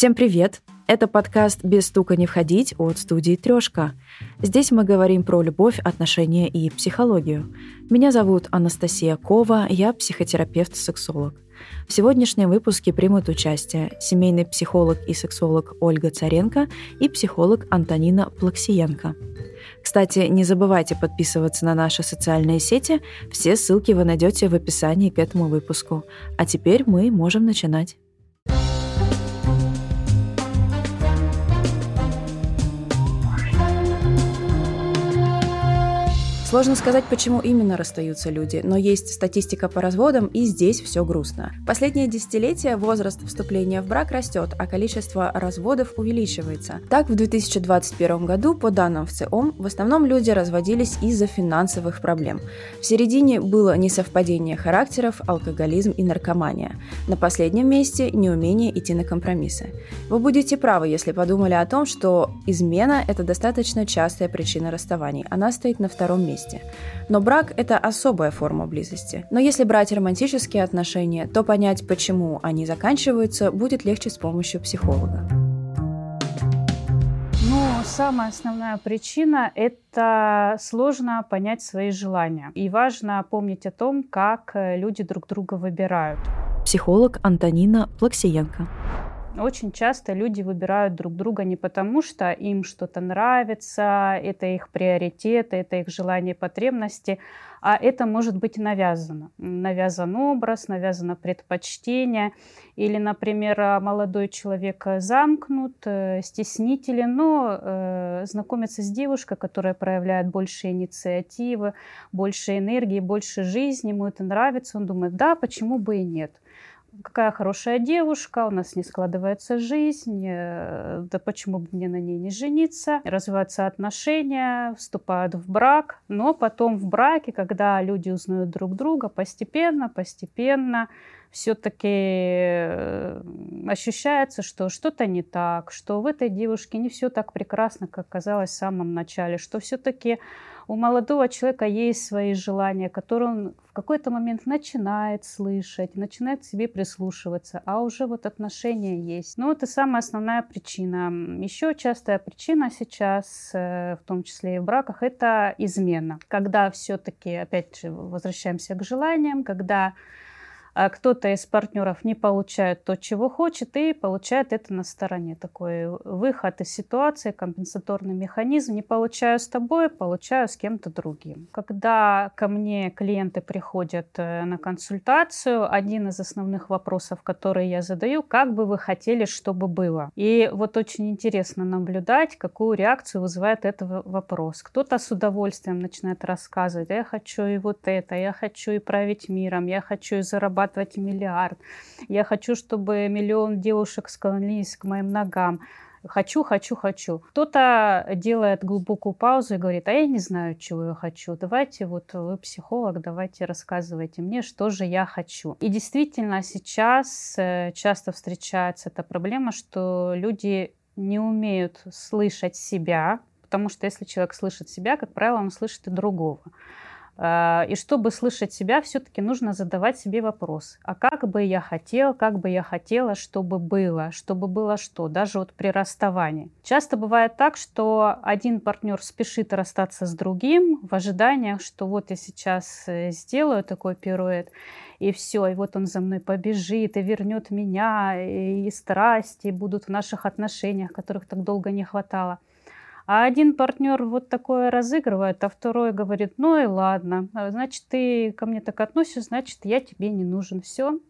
Всем привет! Это подкаст «Без стука не входить» от студии «Трешка». Здесь мы говорим про любовь, отношения и психологию. Меня зовут Анастасия Кова, я психотерапевт-сексолог. В сегодняшнем выпуске примут участие семейный психолог и сексолог Ольга Царенко и психолог Антонина Плаксиенко. Кстати, не забывайте подписываться на наши социальные сети. Все ссылки вы найдете в описании к этому выпуску. А теперь мы можем начинать. Сложно сказать, почему именно расстаются люди, но есть статистика по разводам, и здесь все грустно. Последние десятилетия возраст вступления в брак растет, а количество разводов увеличивается. Так, в 2021 году, по данным в ЦИОМ, в основном люди разводились из-за финансовых проблем. В середине было несовпадение характеров, алкоголизм и наркомания. На последнем месте – неумение идти на компромиссы. Вы будете правы, если подумали о том, что измена – это достаточно частая причина расставаний. Она стоит на втором месте близости. Но брак – это особая форма близости. Но если брать романтические отношения, то понять, почему они заканчиваются, будет легче с помощью психолога. Ну, самая основная причина – это сложно понять свои желания. И важно помнить о том, как люди друг друга выбирают. Психолог Антонина Плаксиенко. Очень часто люди выбирают друг друга не потому, что им что-то нравится, это их приоритеты, это их желания и потребности, а это может быть навязано. Навязан образ, навязано предпочтение. Или, например, молодой человек замкнут, э, стеснителен, но э, знакомится с девушкой, которая проявляет больше инициативы, больше энергии, больше жизни, ему это нравится, он думает, да, почему бы и нет какая хорошая девушка, у нас не складывается жизнь, э, да почему бы мне на ней не жениться, развиваются отношения, вступают в брак, но потом в браке, когда люди узнают друг друга, постепенно, постепенно все-таки э, ощущается, что что-то не так, что в этой девушке не все так прекрасно, как казалось в самом начале, что все-таки у молодого человека есть свои желания, которые он в какой-то момент начинает слышать, начинает к себе прислушиваться, а уже вот отношения есть. Но это самая основная причина. Еще частая причина сейчас, э, в том числе и в браках, это измена. Когда все-таки, опять же, возвращаемся к желаниям, когда кто-то из партнеров не получает то, чего хочет, и получает это на стороне. Такой выход из ситуации, компенсаторный механизм. Не получаю с тобой, получаю с кем-то другим. Когда ко мне клиенты приходят э, на консультацию, один из основных вопросов, которые я задаю, как бы вы хотели, чтобы было? И вот очень интересно наблюдать, какую реакцию вызывает этот вопрос. Кто-то с удовольствием начинает рассказывать, я хочу и вот это, я хочу и править миром, я хочу и зарабатывать зарабатывать миллиард. Я хочу, чтобы миллион девушек склонились к моим ногам. Хочу, хочу, хочу. Кто-то делает глубокую паузу и говорит, а я не знаю, чего я хочу. Давайте, вот вы психолог, давайте рассказывайте мне, что же я хочу. И действительно сейчас э, часто встречается эта проблема, что люди не умеют слышать себя, потому что если человек слышит себя, как правило, он слышит и другого. А, и чтобы слышать себя, все-таки нужно задавать себе вопрос. А как бы я хотел, как бы я хотела, чтобы было, чтобы было что, даже вот при расставании. Часто бывает так, что один партнер спешит расстаться с другим в ожиданиях, что вот я сейчас э, сделаю такой пируэт, и все, и вот он за мной побежит, и вернет меня, и страсти будут в наших отношениях, которых так долго не хватало. А один партнер вот такое разыгрывает, а второй говорит, ну и ладно, а, значит, ты ко мне так относишься, значит, я тебе не нужен. Все,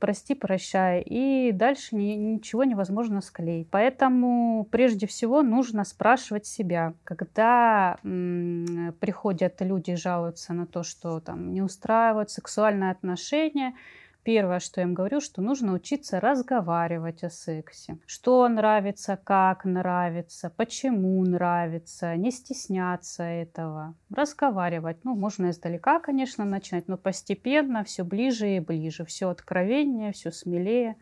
прости, прощай. И дальше ни, ничего невозможно склеить. Поэтому прежде всего нужно спрашивать себя, когда м- приходят люди жалуются на то, что там не устраивают сексуальные отношения, Первое, что я им говорю, что нужно учиться разговаривать о сексе. Что нравится, как нравится, почему нравится, не стесняться этого. Разговаривать. Ну, можно издалека, конечно, начинать, но постепенно все ближе и ближе. Все откровеннее, все смелее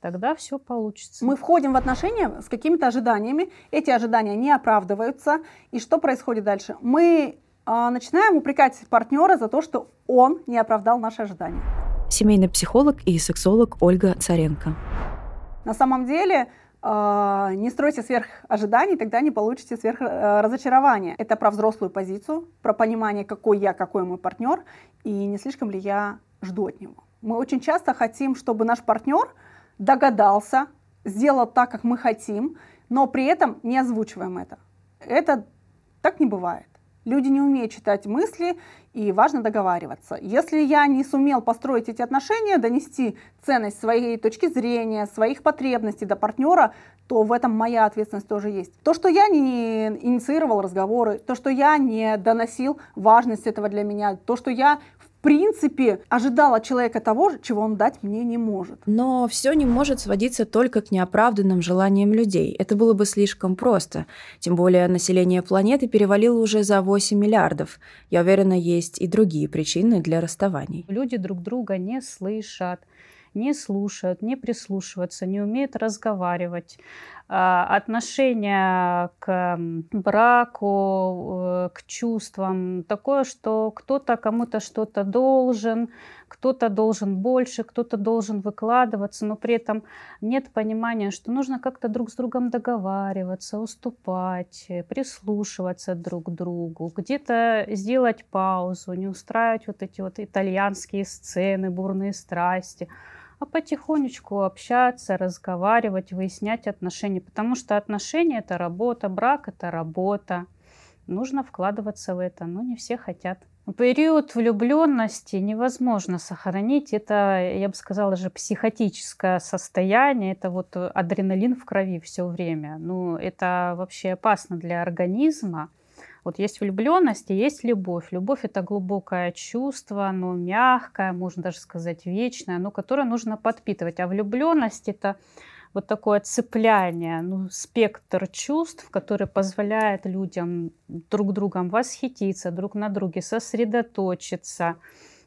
тогда все получится. Мы входим в отношения с какими-то ожиданиями, эти ожидания не оправдываются, и что происходит дальше? Мы э, начинаем упрекать партнера за то, что он не оправдал наши ожидания семейный психолог и сексолог Ольга Царенко. На самом деле, а, не стройте сверх ожиданий, тогда не получите сверх э, разочарования. Это про взрослую позицию, про понимание, какой я, какой мой партнер, и не слишком ли я жду от него. Мы очень часто хотим, чтобы наш партнер догадался, сделал так, как мы хотим, но при этом не озвучиваем это. Это так не бывает. Люди не умеют читать мысли, и важно договариваться. Если я не сумел построить эти отношения, донести ценность своей точки зрения, своих потребностей до партнера, то в этом моя ответственность тоже есть. То, что я не инициировал разговоры, то, что я не доносил важность этого для меня, то, что я принципе ожидал от человека того, чего он дать мне не может. Но все не может сводиться только к неоправданным желаниям людей. Это было бы слишком просто. Тем более население планеты перевалило уже за 8 миллиардов. Я уверена, есть и другие причины для расставаний. Люди друг друга не слышат не слушают, не прислушиваются, не умеют разговаривать. А, отношение к браку, э, к чувствам такое, что кто-то кому-то что-то должен, кто-то должен больше, кто-то должен выкладываться, но при этом нет понимания, что нужно как-то друг с другом договариваться, уступать, прислушиваться друг к другу, где-то сделать паузу, не устраивать вот эти вот итальянские сцены, бурные страсти а потихонечку общаться, разговаривать, выяснять отношения. Потому что отношения – это работа, брак – это работа. Нужно вкладываться в это, но не все хотят. Период влюбленности невозможно сохранить. Это, я бы сказала, же психотическое состояние. Это вот адреналин в крови все время. Ну, это вообще опасно для организма. Вот есть влюбленность и есть любовь. Любовь это глубокое чувство, оно мягкое, можно даже сказать вечное, но которое нужно подпитывать. А влюбленность это вот такое цепляние, ну, спектр чувств, который позволяет людям друг другом восхититься, друг на друге сосредоточиться,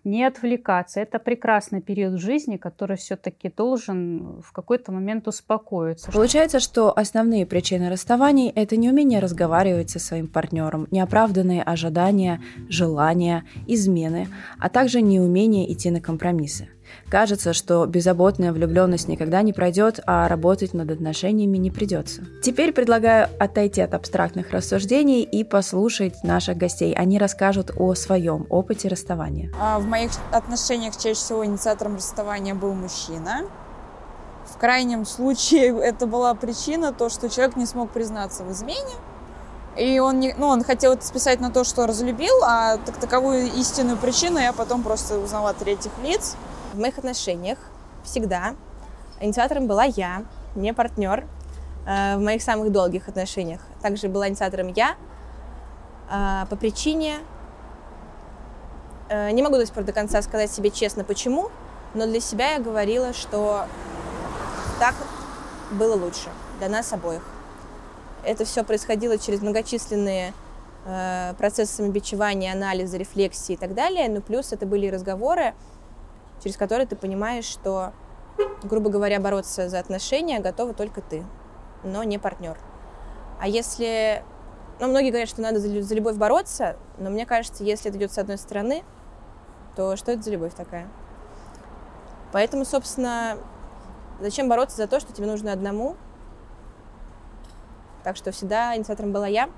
не отвлекаться. Это прекрасный период жизни, который все-таки должен в какой-то момент успокоиться. Получается, что основные причины расставаний – это неумение разговаривать со своим партнером, неоправданные ожидания, желания, измены, а также неумение идти на компромиссы. Кажется, что беззаботная влюбленность никогда не пройдет, а работать над отношениями не придется. Теперь предлагаю отойти от абстрактных рассуждений и послушать наших гостей. Они расскажут о своем опыте расставания. А, в моих отношениях чаще всего инициатором расставания был мужчина. В крайнем случае это была причина, то, что человек не смог признаться в измене. И он, не, ну, он хотел это списать на то, что разлюбил, а так таковую истинную причину я потом просто узнала от третьих лиц. В моих отношениях всегда инициатором была я, не партнер. Э, в моих самых долгих отношениях также была инициатором я э, по причине... Э, не могу до сих пор до конца сказать себе честно, почему, но для себя я говорила, что так было лучше для нас обоих. Это все происходило через многочисленные процессы самобичевания, анализа, рефлексии и так далее. Ну, плюс это были разговоры, через который ты понимаешь, что, грубо говоря, бороться за отношения готова только ты, но не партнер. А если... Ну, многие говорят, что надо за, любовь бороться, но мне кажется, если это идет с одной стороны, то что это за любовь такая? Поэтому, собственно, зачем бороться за то, что тебе нужно одному? Так что всегда инициатором была я.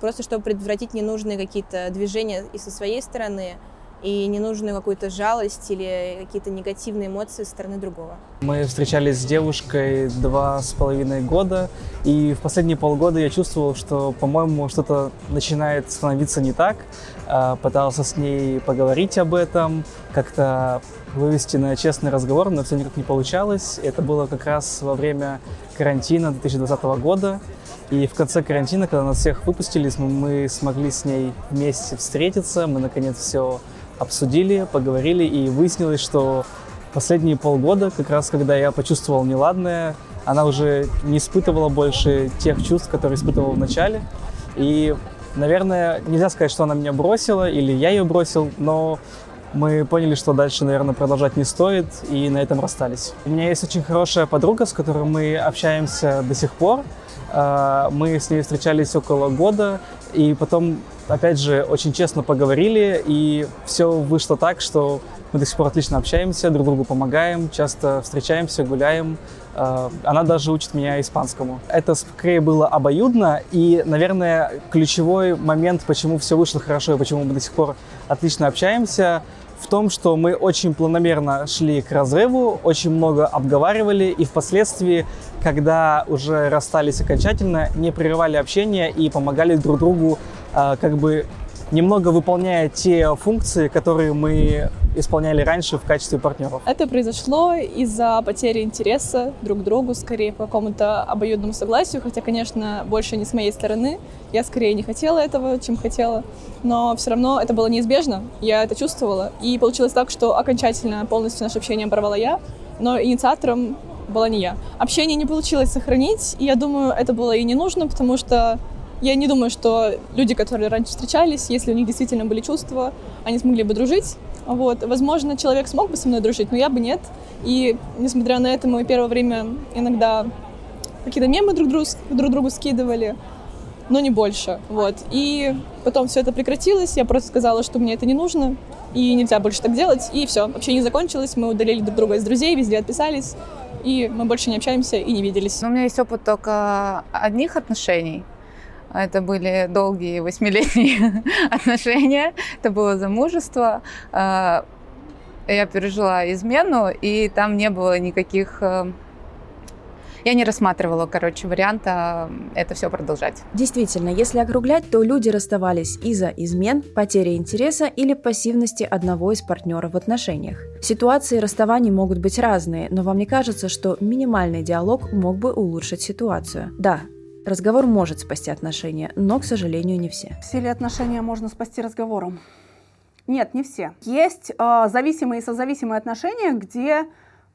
Просто чтобы предотвратить ненужные какие-то движения и со своей стороны, и ненужную какую-то жалость или какие-то негативные эмоции со стороны другого. Мы встречались с девушкой два с половиной года, и в последние полгода я чувствовал, что, по-моему, что-то начинает становиться не так. А, пытался с ней поговорить об этом, как-то вывести на честный разговор, но все никак не получалось. Это было как раз во время карантина 2020 года. И в конце карантина, когда нас всех выпустили, мы смогли с ней вместе встретиться, мы наконец все обсудили, поговорили, и выяснилось, что последние полгода, как раз когда я почувствовал неладное, она уже не испытывала больше тех чувств, которые испытывала в начале. И, наверное, нельзя сказать, что она меня бросила или я ее бросил, но мы поняли, что дальше, наверное, продолжать не стоит, и на этом расстались. У меня есть очень хорошая подруга, с которой мы общаемся до сих пор. А, мы с ней встречались около года, И потом, опять же, очень честно поговорили, и все вышло так, что мы до сих пор отлично общаемся, друг другу помогаем, часто встречаемся, гуляем. А, она даже учит меня испанскому. Это скорее было обоюдно, и, наверное, ключевой момент, почему все вышло хорошо и почему мы до сих пор отлично общаемся, в том, что мы очень планомерно шли к разрыву, очень много обговаривали, и впоследствии, когда уже расстались окончательно, не прерывали общение и помогали друг другу как бы немного выполняя те функции, которые мы исполняли раньше в качестве партнеров. Это произошло из-за потери интереса друг к другу, скорее по какому-то обоюдному согласию, хотя, конечно, больше не с моей стороны. Я скорее не хотела этого, чем хотела, но все равно это было неизбежно, я это чувствовала. И получилось так, что окончательно полностью наше общение оборвала я, но инициатором была не я. Общение не получилось сохранить, и я думаю, это было и не нужно, потому что я не думаю, что люди, которые раньше встречались, если у них действительно были чувства, они смогли бы дружить. Вот. Возможно, человек смог бы со мной дружить, но я бы нет. И, несмотря на это, мы первое время иногда какие-то мемы друг, другу, друг другу скидывали, но не больше. Вот. И потом все это прекратилось, я просто сказала, что мне это не нужно, и нельзя больше так делать, и все, вообще не закончилось, мы удалили друг друга из друзей, везде отписались, и мы больше не общаемся и не виделись. Но у меня есть опыт только одних отношений, это были долгие восьмилетние отношения. Это было замужество. А, я пережила измену, и там не было никаких э, я не рассматривала, короче, варианта это все продолжать. Действительно, если округлять, то люди расставались из-за измен, потери интереса или пассивности одного из партнеров в отношениях. Ситуации расставаний могут быть разные, но вам не кажется, что минимальный диалог мог бы улучшить ситуацию? Да, Разговор может спасти отношения, но, к сожалению, не все. Все ли отношения можно спасти разговором? Нет, не все. Есть э, зависимые и созависимые отношения, где э,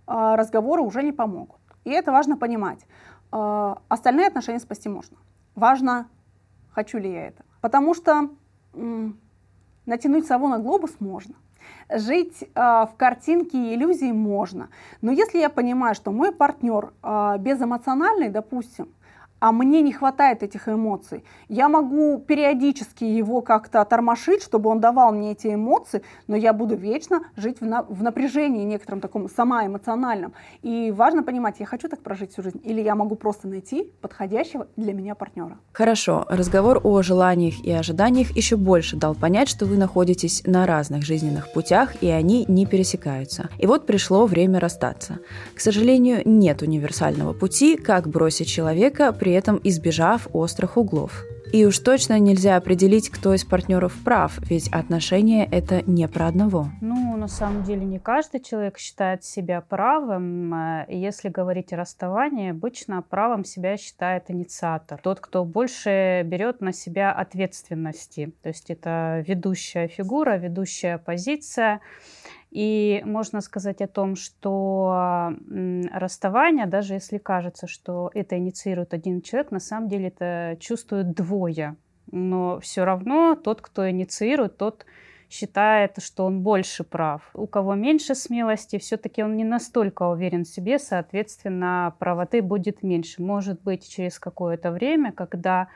разговоры уже не помогут. И это важно понимать. Э, остальные отношения спасти можно. Важно, хочу ли я это. Потому что э, натянуть сову на глобус можно. Жить э, в картинке и иллюзии можно. Но если я понимаю, что мой партнер э, безэмоциональный, допустим, а мне не хватает этих эмоций. Я могу периодически его как-то тормошить, чтобы он давал мне эти эмоции, но я буду вечно жить в, на, в напряжении некотором таком самоэмоциональном. И важно понимать, я хочу так прожить всю жизнь, или я могу просто найти подходящего для меня партнера. Хорошо, разговор о желаниях и ожиданиях еще больше дал понять, что вы находитесь на разных жизненных путях, и они не пересекаются. И вот пришло время расстаться. К сожалению, нет универсального пути, как бросить человека, при этом избежав острых углов. И уж точно нельзя определить, кто из партнеров прав, ведь отношения это не про одного. Ну, на самом деле, не каждый человек считает себя правым. Э, если говорить о расставании, обычно правым себя считает инициатор. Тот, кто больше берет на себя ответственности. То есть это ведущая фигура, ведущая позиция. И можно сказать о том, что расставание, даже если кажется, что это инициирует один человек, на самом деле это чувствуют двое. Но все равно тот, кто инициирует, тот считает, что он больше прав. У кого меньше смелости, все-таки он не настолько уверен в себе, соответственно, правоты будет меньше. Может быть, через какое-то время, когда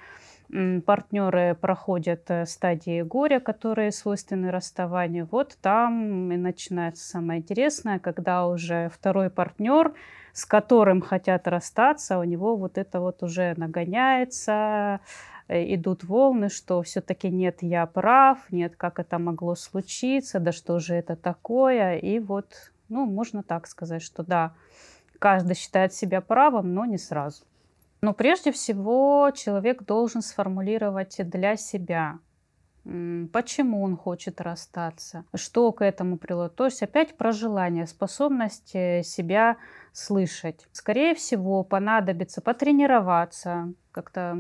партнеры проходят э, стадии горя, которые свойственны расставанию, вот там и начинается самое интересное, когда уже второй партнер, с которым хотят расстаться, у него вот это вот уже нагоняется, э, идут волны, что все-таки нет, я прав, нет, как это могло случиться, да что же это такое, и вот, ну, можно так сказать, что да, каждый считает себя правым, но не сразу. Но прежде всего человек должен сформулировать для себя, почему он хочет расстаться, что к этому привело. То есть опять про желание, способность себя слышать. Скорее всего, понадобится потренироваться, как-то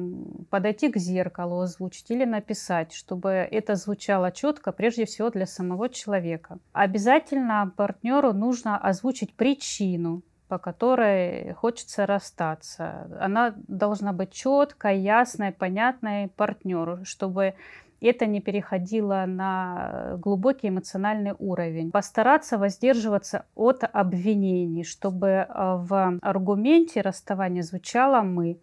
подойти к зеркалу, озвучить или написать, чтобы это звучало четко, прежде всего для самого человека. Обязательно партнеру нужно озвучить причину, по которой хочется расстаться. Она должна быть четкой, ясной, понятной партнеру, чтобы это не переходило на глубокий эмоциональный уровень. Постараться воздерживаться от обвинений, чтобы э, в аргументе расставания звучало «мы».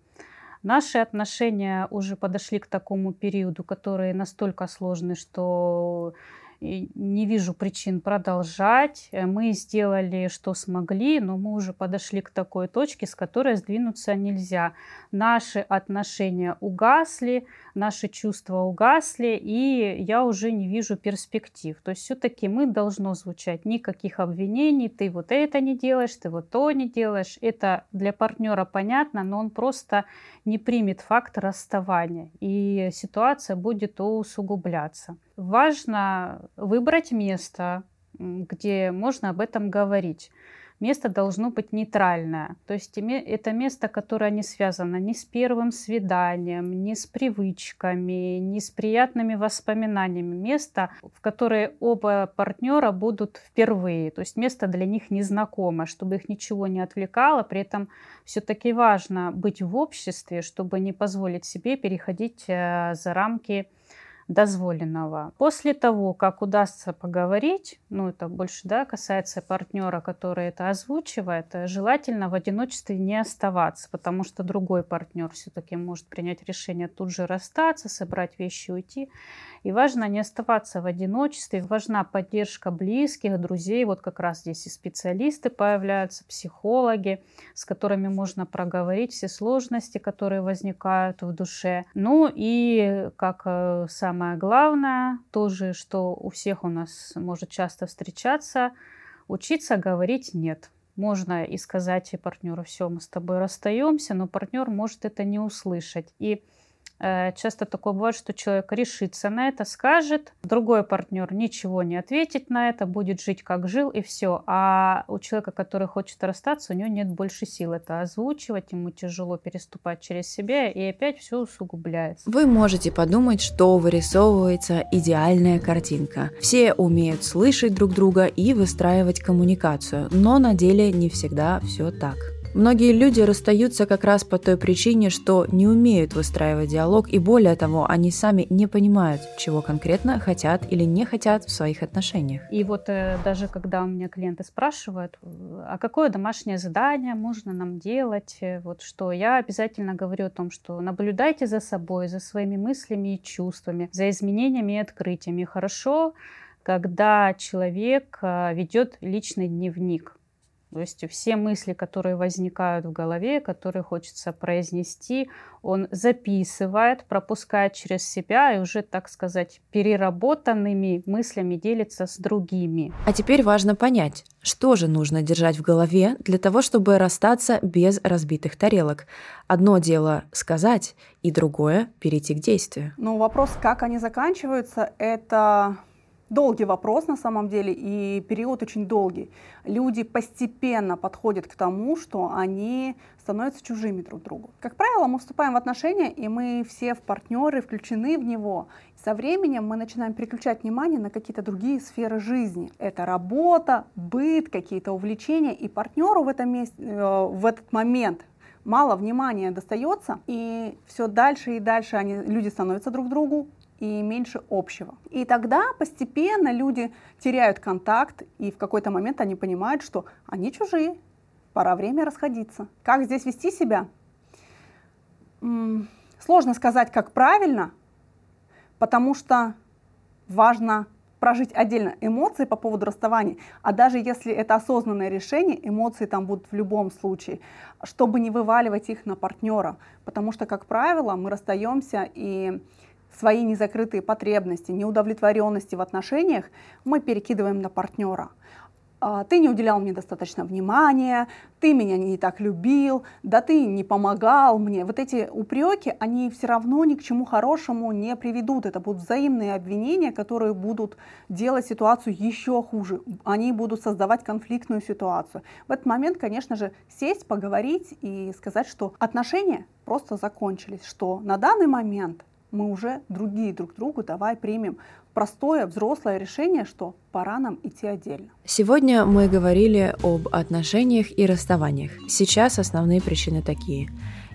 Наши отношения уже подошли к такому периоду, который настолько сложный, что не вижу причин продолжать. Э, мы сделали, что смогли, но мы уже подошли к такой точке, с которой сдвинуться нельзя. Наши отношения угасли, наши чувства угасли, и я уже не вижу перспектив. То есть все-таки мы должно звучать никаких обвинений, ты вот это не делаешь, ты вот то не делаешь. Это для партнера понятно, но он просто не примет факт расставания, и ситуация будет усугубляться. Важно выбрать место, где можно об этом говорить место должно быть нейтральное. То есть это место, которое не связано ни с первым свиданием, ни с привычками, ни с приятными воспоминаниями. Место, в которое оба партнера будут впервые. То есть место для них незнакомое, чтобы их ничего не отвлекало. При этом все-таки важно быть в обществе, чтобы не позволить себе переходить э, за рамки дозволенного. После того, как удастся поговорить, ну это больше да, касается партнера, который это озвучивает, желательно в одиночестве не оставаться, потому что другой партнер все-таки может принять решение тут же расстаться, собрать вещи и уйти. И важно не оставаться в одиночестве, важна поддержка близких, друзей. Вот как раз здесь и специалисты появляются, психологи, с которыми можно проговорить все сложности, которые возникают в душе. Ну и как э, самое главное, тоже, что у всех у нас может часто встречаться, учиться говорить «нет». Можно и сказать партнеру, все, мы с тобой расстаемся, но партнер может это не услышать. И часто такое бывает, что человек решится на это, скажет, другой партнер ничего не ответит на это, будет жить как жил и все. А у человека, который хочет расстаться, у него нет больше сил это озвучивать, ему тяжело переступать через себя, и опять все усугубляется. Вы можете подумать, что вырисовывается идеальная картинка. Все умеют слышать друг друга и выстраивать коммуникацию, но на деле не всегда все так. Многие люди расстаются как раз по той причине, что не умеют выстраивать диалог, и более того, они сами не понимают, чего конкретно хотят или не хотят в своих отношениях. И вот э, даже когда у меня клиенты спрашивают, а какое домашнее задание можно нам делать, э, вот что я обязательно говорю о том, что наблюдайте за собой, за своими мыслями и чувствами, за изменениями и открытиями. Хорошо, когда человек э, ведет личный дневник то есть все мысли, которые возникают в голове, которые хочется произнести, он записывает, пропускает через себя и уже, так сказать, переработанными мыслями делится с другими. А теперь важно понять, что же нужно держать в голове для того, чтобы расстаться без разбитых тарелок. Одно дело сказать, и другое перейти к действию. Ну, вопрос, как они заканчиваются, это долгий вопрос на самом деле, и период очень долгий. Люди постепенно подходят к тому, что они становятся чужими друг другу. Как правило, мы вступаем в отношения, и мы все в партнеры включены в него. Со временем мы начинаем переключать внимание на какие-то другие сферы жизни. Это работа, быт, какие-то увлечения, и партнеру в, этом месте, э, в этот момент мало внимания достается, и все дальше и дальше они, люди становятся друг другу и меньше общего. И тогда постепенно люди теряют контакт, и в какой-то момент они понимают, что они чужие, пора время расходиться. Как здесь вести себя? Сложно сказать, как правильно, потому что важно прожить отдельно эмоции по поводу расставания, а даже если это осознанное решение, эмоции там будут в любом случае, чтобы не вываливать их на партнера, потому что, как правило, мы расстаемся и свои незакрытые потребности, неудовлетворенности в отношениях мы перекидываем на партнера. А, ты не уделял мне достаточно внимания, ты меня не так любил, да ты не помогал мне. Вот эти упреки, они все равно ни к чему хорошему не приведут. Это будут взаимные обвинения, которые будут делать ситуацию еще хуже. Они будут создавать конфликтную ситуацию. В этот момент, конечно же, сесть, поговорить и сказать, что отношения просто закончились, что на данный момент мы уже другие друг другу, давай примем простое взрослое решение, что пора нам идти отдельно. Сегодня мы говорили об отношениях и расставаниях. Сейчас основные причины такие.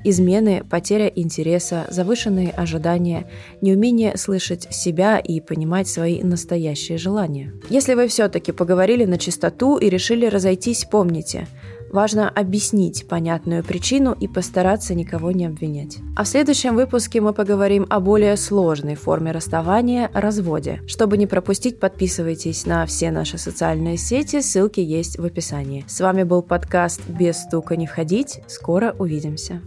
Измены, потеря интереса, завышенные ожидания, неумение слышать себя и понимать свои настоящие желания. Если вы все-таки поговорили на чистоту и решили разойтись, помните, Важно объяснить понятную причину и постараться никого не обвинять. А в следующем выпуске мы поговорим о более сложной форме расставания – разводе. Чтобы не пропустить, подписывайтесь на все наши социальные сети, ссылки есть в описании. С вами был подкаст «Без стука не входить». Скоро увидимся.